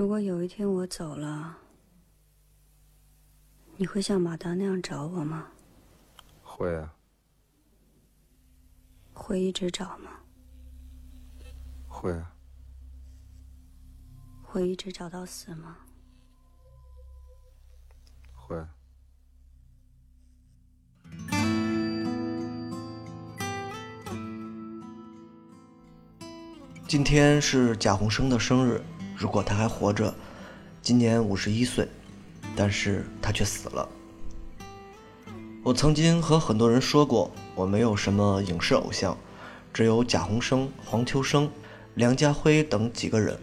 如果有一天我走了，你会像马达那样找我吗？会啊。会一直找吗？会啊。会一直找到死吗？会。今天是贾宏生的生日，如果他还活着，今年五十一岁，但是他却死了。我曾经和很多人说过，我没有什么影视偶像，只有贾宏生、黄秋生、梁家辉等几个人，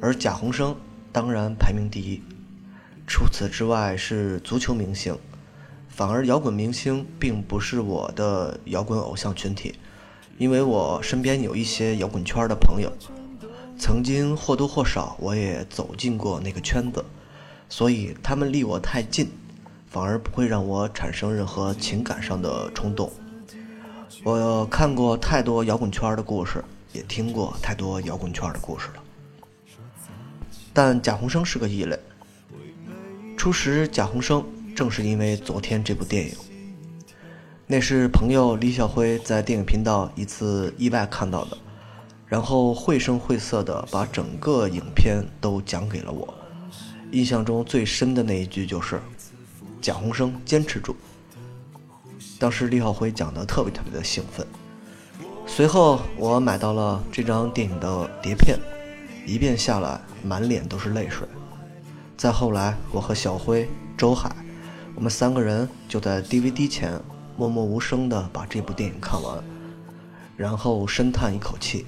而贾宏生当然排名第一。除此之外是足球明星，反而摇滚明星并不是我的摇滚偶像群体。因为我身边有一些摇滚圈的朋友，曾经或多或少我也走进过那个圈子，所以他们离我太近，反而不会让我产生任何情感上的冲动。我看过太多摇滚圈的故事，也听过太多摇滚圈的故事了。但贾宏声是个异类。初识贾宏声，正是因为昨天这部电影。那是朋友李小辉在电影频道一次意外看到的，然后绘声绘色的把整个影片都讲给了我。印象中最深的那一句就是：“贾宏生坚持住。”当时李小辉讲的特别特别的兴奋。随后我买到了这张电影的碟片，一遍下来满脸都是泪水。再后来，我和小辉、周海，我们三个人就在 DVD 前。默默无声地把这部电影看完，然后深叹一口气。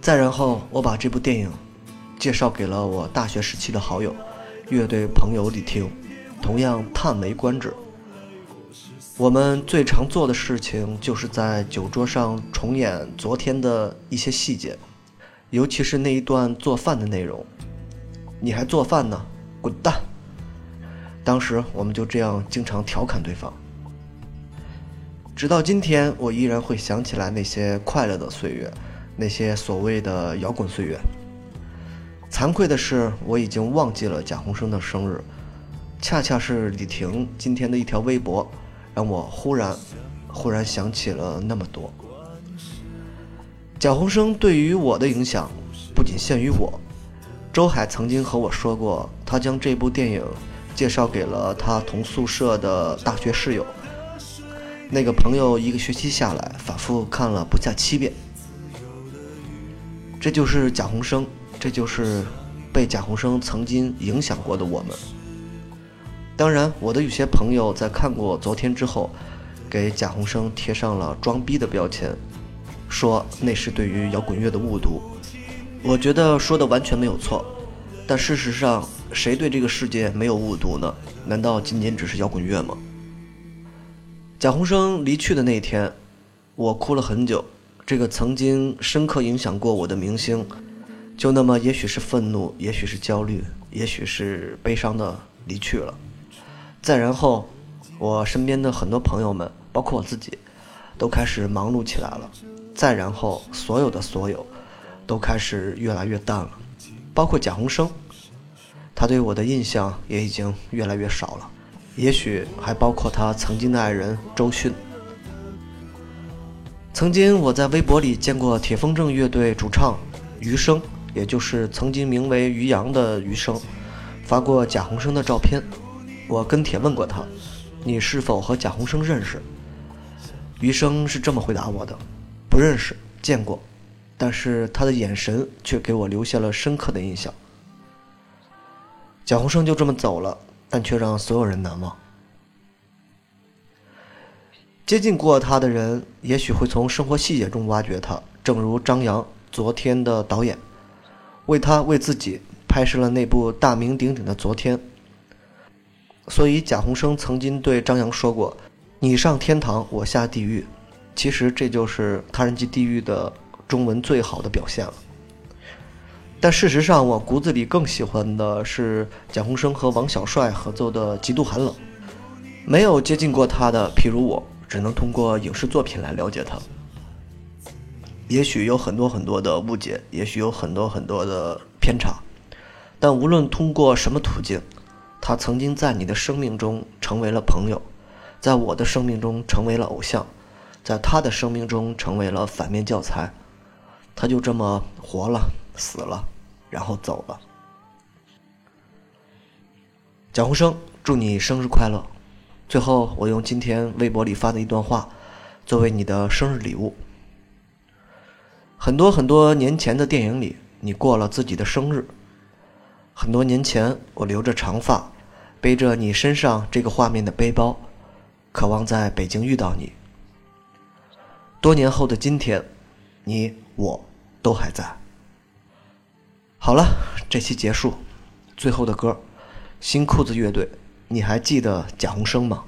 再然后，我把这部电影介绍给了我大学时期的好友、乐队朋友李听，同样叹为观止。我们最常做的事情就是在酒桌上重演昨天的一些细节，尤其是那一段做饭的内容。你还做饭呢？滚蛋！当时我们就这样经常调侃对方，直到今天，我依然会想起来那些快乐的岁月，那些所谓的摇滚岁月。惭愧的是，我已经忘记了贾宏声的生日，恰恰是李婷今天的一条微博，让我忽然，忽然想起了那么多。贾宏生对于我的影响，不仅限于我，周海曾经和我说过，他将这部电影。介绍给了他同宿舍的大学室友，那个朋友一个学期下来反复看了不下七遍。这就是贾宏生，这就是被贾宏生曾经影响过的我们。当然，我的有些朋友在看过昨天之后，给贾宏生贴上了装逼的标签，说那是对于摇滚乐的误读。我觉得说的完全没有错，但事实上。谁对这个世界没有误读呢？难道仅仅只是摇滚乐吗？贾宏生离去的那天，我哭了很久。这个曾经深刻影响过我的明星，就那么也许是愤怒，也许是焦虑，也许是悲伤的离去了。再然后，我身边的很多朋友们，包括我自己，都开始忙碌起来了。再然后，所有的所有，都开始越来越淡了，包括贾宏生。他对我的印象也已经越来越少了，也许还包括他曾经的爱人周迅。曾经我在微博里见过铁风筝乐队主唱余生，也就是曾经名为于洋的余生，发过贾宏生的照片。我跟帖问过他：“你是否和贾宏生认识？”余生是这么回答我的：“不认识，见过，但是他的眼神却给我留下了深刻的印象。”贾宏生就这么走了，但却让所有人难忘。接近过他的人，也许会从生活细节中挖掘他，正如张扬，昨天的导演，为他为自己拍摄了那部大名鼎鼎的《昨天》。所以贾宏生曾经对张扬说过：“你上天堂，我下地狱。”其实这就是《他人即地狱》的中文最好的表现了。但事实上，我骨子里更喜欢的是贾宏生和王小帅合作的《极度寒冷》。没有接近过他的，譬如我，只能通过影视作品来了解他。也许有很多很多的误解，也许有很多很多的偏差，但无论通过什么途径，他曾经在你的生命中成为了朋友，在我的生命中成为了偶像，在他的生命中成为了反面教材。他就这么活了，死了，然后走了。蒋洪生，祝你生日快乐！最后，我用今天微博里发的一段话，作为你的生日礼物。很多很多年前的电影里，你过了自己的生日。很多年前，我留着长发，背着你身上这个画面的背包，渴望在北京遇到你。多年后的今天，你我都还在。好了，这期结束，最后的歌。新裤子乐队，你还记得贾宏声吗？